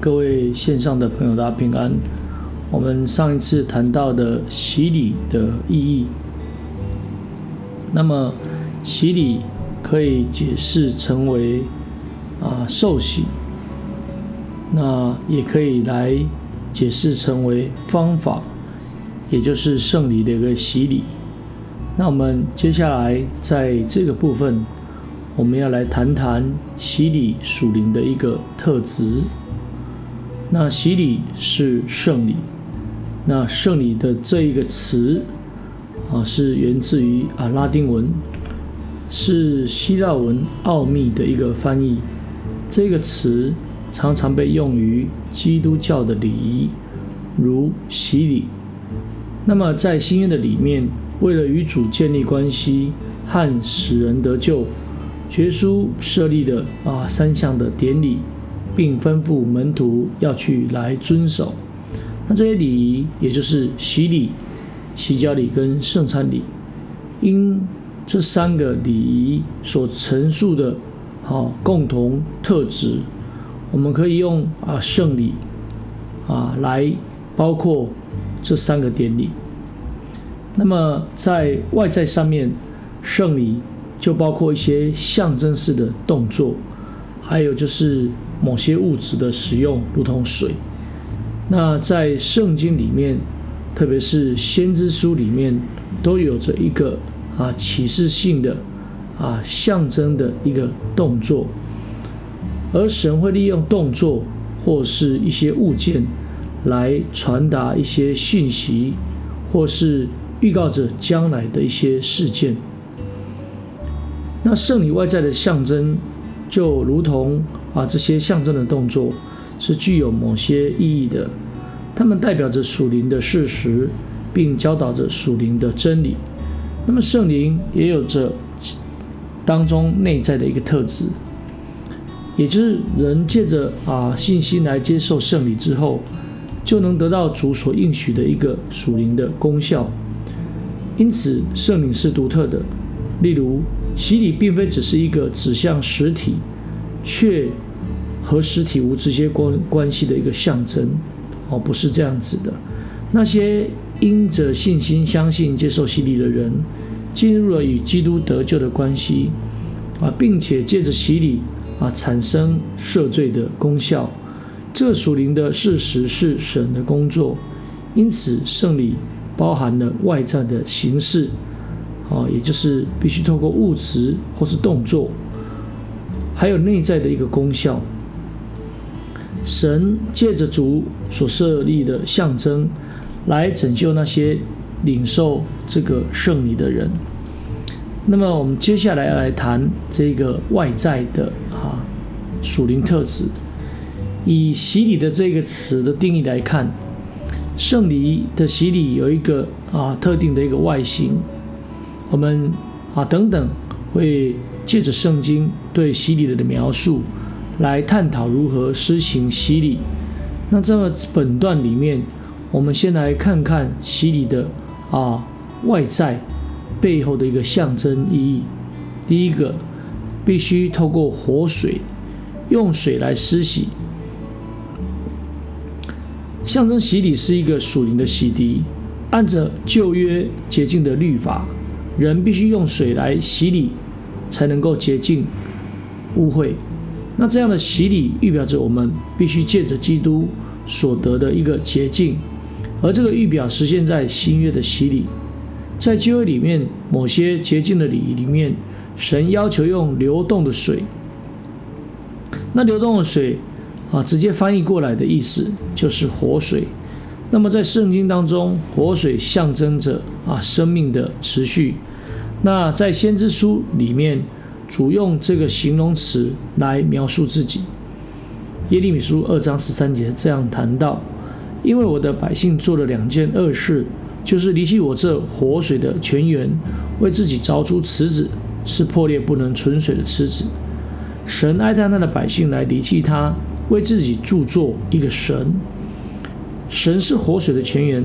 各位线上的朋友，大家平安。我们上一次谈到的洗礼的意义，那么洗礼可以解释成为啊受洗，那也可以来解释成为方法，也就是圣礼的一个洗礼。那我们接下来在这个部分，我们要来谈谈洗礼属灵的一个特质。那洗礼是圣礼，那圣礼的这一个词啊，是源自于啊拉丁文，是希腊文奥秘的一个翻译。这个词常常被用于基督教的礼仪，如洗礼。那么在新约的里面，为了与主建立关系和使人得救，绝书设立了啊三项的典礼。并吩咐门徒要去来遵守。那这些礼仪，也就是洗礼、洗脚礼跟圣餐礼，因这三个礼仪所陈述的，好共同特质，我们可以用啊圣礼啊来包括这三个典礼。那么在外在上面，圣礼就包括一些象征式的动作，还有就是。某些物质的使用，如同水。那在圣经里面，特别是先知书里面，都有着一个啊启示性的啊象征的一个动作。而神会利用动作或是一些物件来传达一些讯息，或是预告着将来的一些事件。那圣礼外在的象征，就如同。啊，这些象征的动作是具有某些意义的，它们代表着属灵的事实，并教导着属灵的真理。那么圣灵也有着当中内在的一个特质，也就是人借着啊信心来接受圣礼之后，就能得到主所应许的一个属灵的功效。因此，圣灵是独特的。例如，洗礼并非只是一个指向实体。却和实体无直接关关系的一个象征，哦，不是这样子的。那些因着信心相信接受洗礼的人，进入了与基督得救的关系，啊，并且借着洗礼啊产生赦罪的功效。这属灵的事实是神的工作，因此圣礼包含了外在的形式，啊，也就是必须透过物质或是动作。还有内在的一个功效，神借着主所设立的象征，来拯救那些领受这个圣礼的人。那么，我们接下来要来谈这个外在的啊属灵特质。以洗礼的这个词的定义来看，圣礼的洗礼有一个啊特定的一个外形。我们啊等等会。借着圣经对洗礼的描述，来探讨如何施行洗礼。那这么本段里面，我们先来看看洗礼的啊外在背后的一个象征意义。第一个，必须透过活水，用水来施洗，象征洗礼是一个属灵的洗涤。按着旧约洁净的律法，人必须用水来洗礼。才能够洁净污秽。那这样的洗礼预表着我们必须借着基督所得的一个洁净，而这个预表实现在新约的洗礼。在旧约里面，某些洁净的礼仪里面，神要求用流动的水。那流动的水啊，直接翻译过来的意思就是活水。那么在圣经当中，活水象征着啊生命的持续。那在先知书里面，主用这个形容词来描述自己。耶利米书二章十三节这样谈到：因为我的百姓做了两件恶事，就是离弃我这活水的泉源，为自己凿出池子，是破裂不能存水的池子。神爱他那的百姓来离弃他，为自己铸作一个神。神是活水的泉源，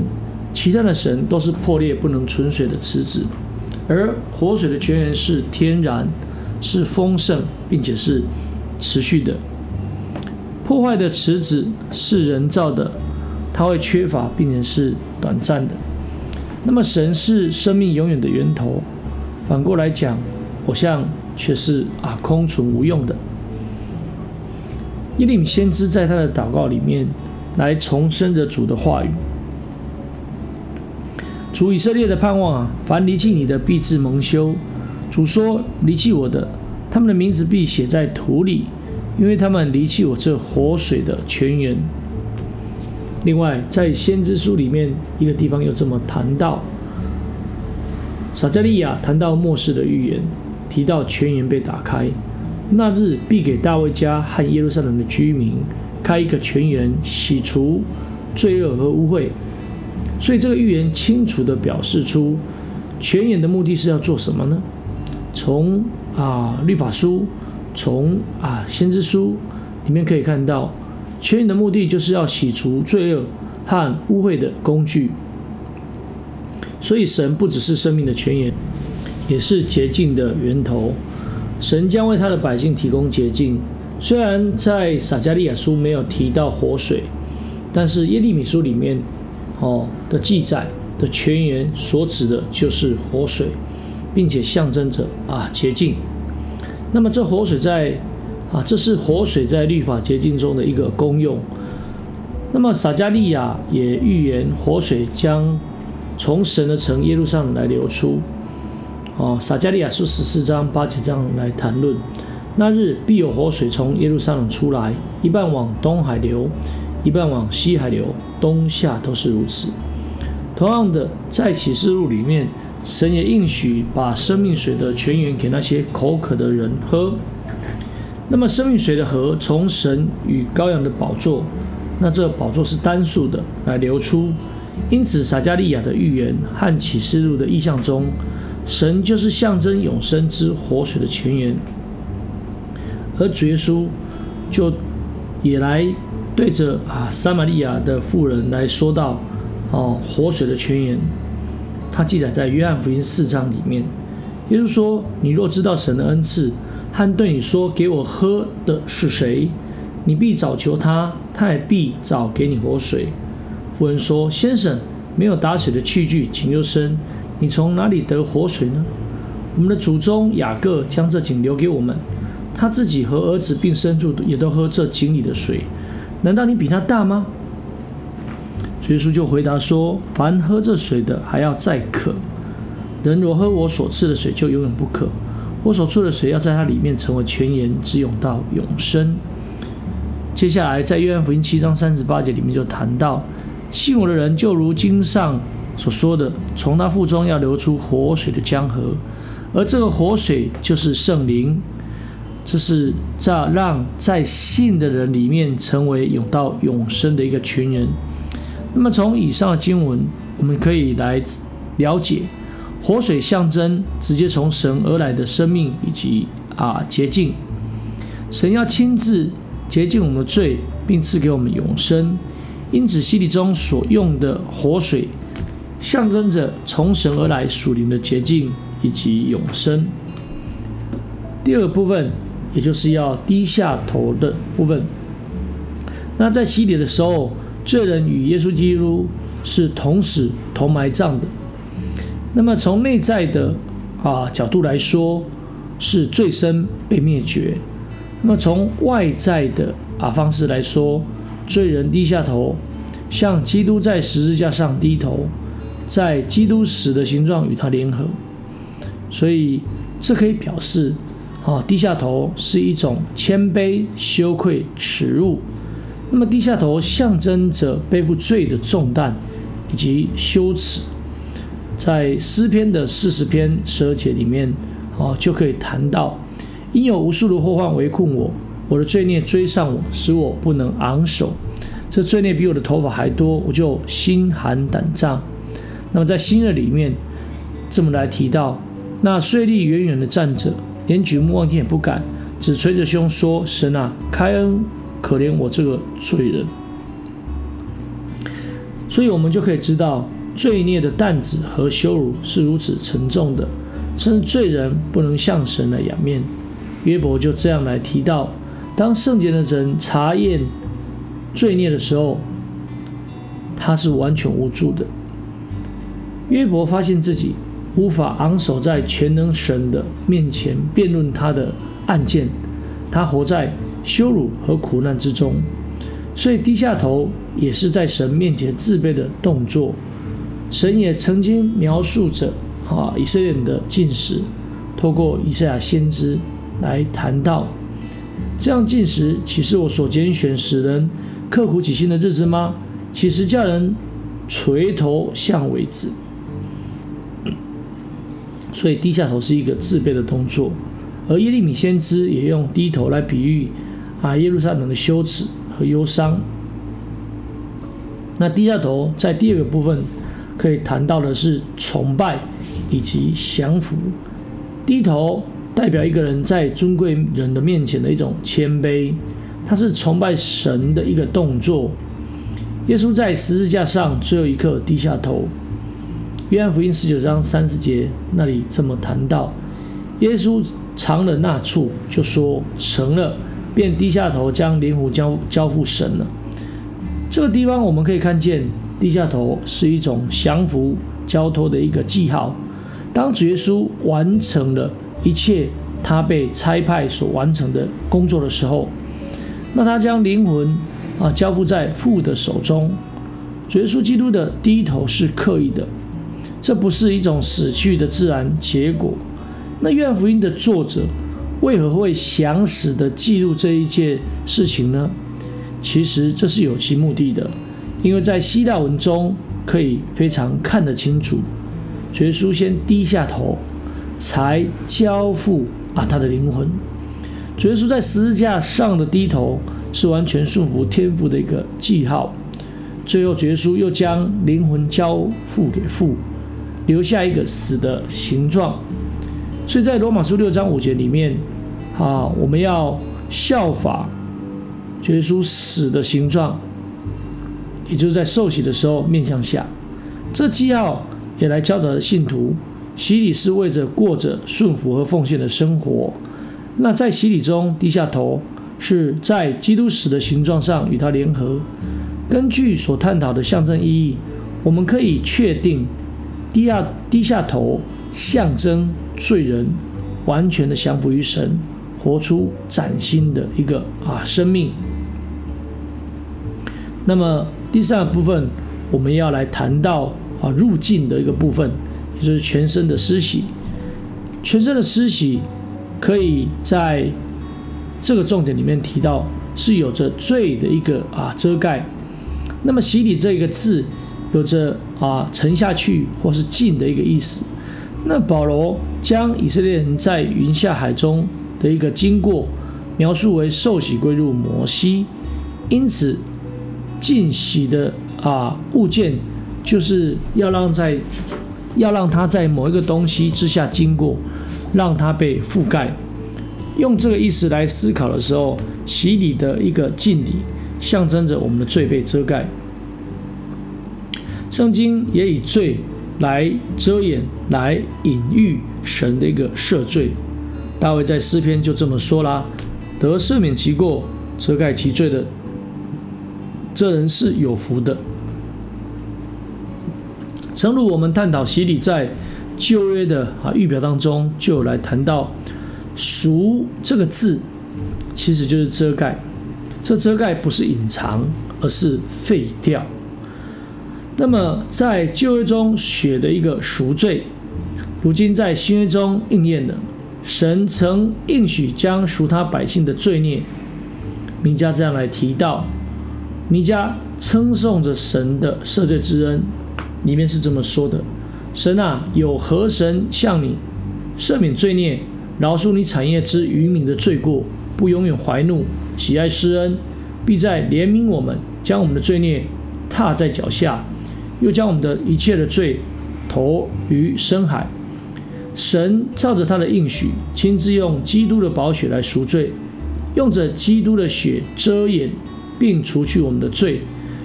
其他的神都是破裂不能存水的池子。而活水的泉源是天然，是丰盛，并且是持续的。破坏的池子是人造的，它会缺乏，并且是短暂的。那么神是生命永远的源头，反过来讲，偶像却是啊空存无用的。耶利米先知在他的祷告里面来重申着主的话语：主以色列的盼望啊，凡离弃你的必致蒙羞。主说：离弃我的，他们的名字必写在土里，因为他们离弃我这活水的泉源。另外，在先知书里面一个地方又这么谈到，撒加利亚谈到末世的预言，提到泉源被打开，那日必给大卫家和耶路撒冷的居民开一个泉源，洗除罪恶和污秽。所以这个预言清楚地表示出，泉眼的目的是要做什么呢？从啊律法书，从啊先知书里面可以看到。泉眼的目的就是要洗除罪恶和污秽的工具，所以神不只是生命的泉源，也是洁净的源头。神将为他的百姓提供洁净。虽然在撒加利亚书没有提到活水，但是耶利米书里面哦的记载的泉源所指的就是活水，并且象征着啊洁净。那么这活水在。啊，这是活水在律法洁净中的一个功用。那么撒加利亚也预言活水将从神的城耶路撒冷来流出。哦，撒加利亚书十四章八节这样来谈论：那日必有活水从耶路撒冷出来，一半往东海流，一半往西海流，冬夏都是如此。同样的，在启示录里面，神也应许把生命水的泉源给那些口渴的人喝。那么生命水的河从神与羔羊的宝座，那这宝座是单数的来流出，因此撒加利亚的预言和启示录的意象中，神就是象征永生之活水的泉源，而主耶稣就也来对着啊撒玛利亚的妇人来说到哦活水的泉源，他记载在约翰福音四章里面，耶稣说：“你若知道神的恩赐。”和对你说：“给我喝的是谁？”你必早求他，他也必早给你活水。妇人说：“先生，没有打水的器具，井又深，你从哪里得活水呢？我们的祖宗雅各将这井留给我们，他自己和儿子并牲畜也都喝这井里的水。难道你比他大吗？”耶稣就回答说：“凡喝这水的，还要再渴；人若喝我所赐的水，就永远不渴。”我所出的水要在它里面成为泉源，直涌到永生。接下来，在约翰福音七章三十八节里面就谈到，信我的人就如经上所说的，从他腹中要流出活水的江河，而这个活水就是圣灵，这是在让在信的人里面成为永到永生的一个群人。那么，从以上的经文，我们可以来了解。活水象征直接从神而来的生命以及啊洁净，神要亲自洁净我们的罪，并赐给我们永生。因此，洗礼中所用的活水，象征着从神而来属灵的洁净以及永生。第二部分，也就是要低下头的部分。那在洗礼的时候，罪人与耶稣基督是同死同埋葬的。那么从内在的啊角度来说，是最深被灭绝；那么从外在的啊方式来说，罪人低下头，向基督在十字架上低头，在基督死的形状与他联合。所以这可以表示啊低下头是一种谦卑、羞愧、耻辱。那么低下头象征着背负罪的重担以及羞耻。在诗篇的四十篇十二节里面，啊，就可以谈到，因有无数的祸患围困我，我的罪孽追上我，使我不能昂首。这罪孽比我的头发还多，我就心寒胆战。那么在新约里面，这么来提到，那税吏远远的站着，连举目望天也不敢，只捶着胸说：“神啊，开恩，可怜我这个罪人。”所以，我们就可以知道。罪孽的担子和羞辱是如此沉重的，甚至罪人不能向神来仰面。约伯就这样来提到：当圣洁的人查验罪孽的时候，他是完全无助的。约伯发现自己无法昂首在全能神的面前辩论他的案件，他活在羞辱和苦难之中，所以低下头也是在神面前自卑的动作。神也曾经描述着啊以色列人的进食，透过以赛亚先知来谈到，这样进食岂是我所拣选使人刻苦己心的日子吗？岂是叫人垂头向为止？所以低下头是一个自卑的动作，而耶利米先知也用低头来比喻啊耶路撒冷的羞耻和忧伤。那低下头在第二个部分可以谈到的是崇拜以及降服。低头代表一个人在尊贵人的面前的一种谦卑，它是崇拜神的一个动作。耶稣在十字架上最后一刻低下头。约翰福音十九章三十节那里这么谈到，耶稣尝了那处，就说成了，便低下头将灵魂交交付神了。这个地方我们可以看见，低下头是一种降服交托的一个记号。当主耶稣完成了一切他被差派所完成的工作的时候，那他将灵魂啊交付在父的手中。主耶稣基督的低头是刻意的。这不是一种死去的自然结果。那约翰福音的作者为何会详实的记录这一件事情呢？其实这是有其目的的，因为在希腊文中可以非常看得清楚，耶稣先低下头，才交付啊他的灵魂。耶稣在十字架上的低头是完全顺服天父的一个记号。最后，耶稣又将灵魂交付给父。留下一个死的形状，所以在罗马书六章五节里面，啊，我们要效法耶稣死的形状，也就是在受洗的时候面向下。这记号也来教导信徒，洗礼是为着过着顺服和奉献的生活。那在洗礼中低下头，是在基督死的形状上与他联合。根据所探讨的象征意义，我们可以确定。低下低下头，象征罪人完全的降服于神，活出崭新的一个啊生命。那么第三个部分，我们要来谈到啊入境的一个部分，就是全身的施洗。全身的施洗可以在这个重点里面提到，是有着罪的一个啊遮盖。那么洗礼这个字。有着啊沉下去或是浸的一个意思。那保罗将以色列人在云下海中的一个经过描述为受洗归入摩西，因此浸洗的啊物件就是要让在要让它在某一个东西之下经过，让它被覆盖。用这个意思来思考的时候，洗礼的一个浸礼象征着我们的罪被遮盖。圣经也以罪来遮掩、来隐喻神的一个赦罪。大卫在诗篇就这么说啦：“得赦免其过、遮盖其罪的，这人是有福的。”诚如我们探讨洗礼在旧约的啊预表当中，就有来谈到“赎”这个字，其实就是遮盖。这遮盖不是隐藏，而是废掉。那么，在旧约中写的一个赎罪，如今在新约中应验了。神曾应许将赎他百姓的罪孽。弥迦这样来提到，弥迦称颂着神的赦罪之恩，里面是这么说的：神啊，有何神向你赦免罪孽，饶恕你产业之渔民的罪过，不永远怀怒，喜爱施恩，必在怜悯我们，将我们的罪孽踏在脚下。又将我们的一切的罪投于深海。神照着他的应许，亲自用基督的宝血来赎罪，用着基督的血遮掩并除去我们的罪。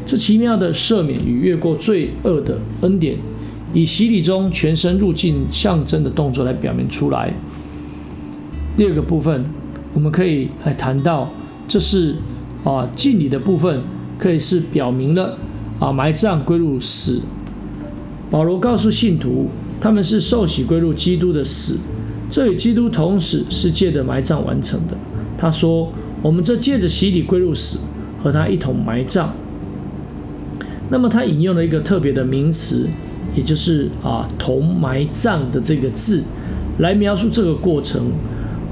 这奇妙的赦免与越过罪恶的恩典，以洗礼中全身入境象征的动作来表明出来。第二个部分，我们可以来谈到这是啊敬礼的部分，可以是表明了啊埋葬归入死。保罗告诉信徒，他们是受洗归入基督的死，这与基督同死是借着埋葬完成的。他说，我们这借着洗礼归入死，和他一同埋葬。那么他引用了一个特别的名词，也就是啊同埋葬的这个字，来描述这个过程，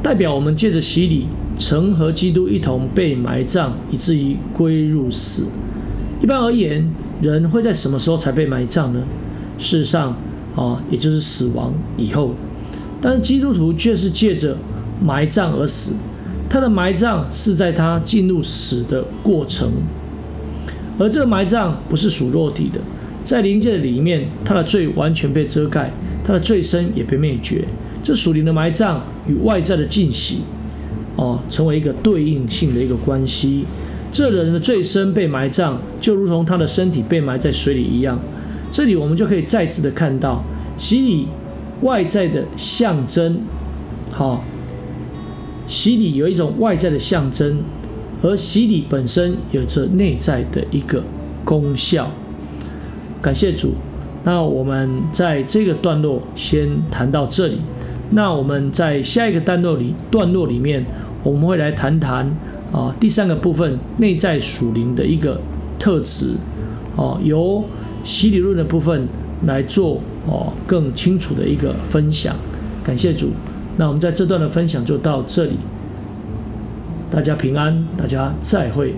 代表我们借着洗礼。曾和基督一同被埋葬，以至于归入死。一般而言，人会在什么时候才被埋葬呢？事实上，啊，也就是死亡以后。但是基督徒却是借着埋葬而死。他的埋葬是在他进入死的过程，而这个埋葬不是属肉体的，在灵界的里面，他的罪完全被遮盖，他的罪身也被灭绝。这属灵的埋葬与外在的进洗。哦，成为一个对应性的一个关系。这人的最深被埋葬，就如同他的身体被埋在水里一样。这里我们就可以再次的看到洗礼外在的象征。好，洗礼有一种外在的象征，而洗礼本身有着内在的一个功效。感谢主。那我们在这个段落先谈到这里。那我们在下一个段落里段落里面。我们会来谈谈啊，第三个部分内在属灵的一个特质，哦，由洗礼论的部分来做哦更清楚的一个分享。感谢主，那我们在这段的分享就到这里，大家平安，大家再会。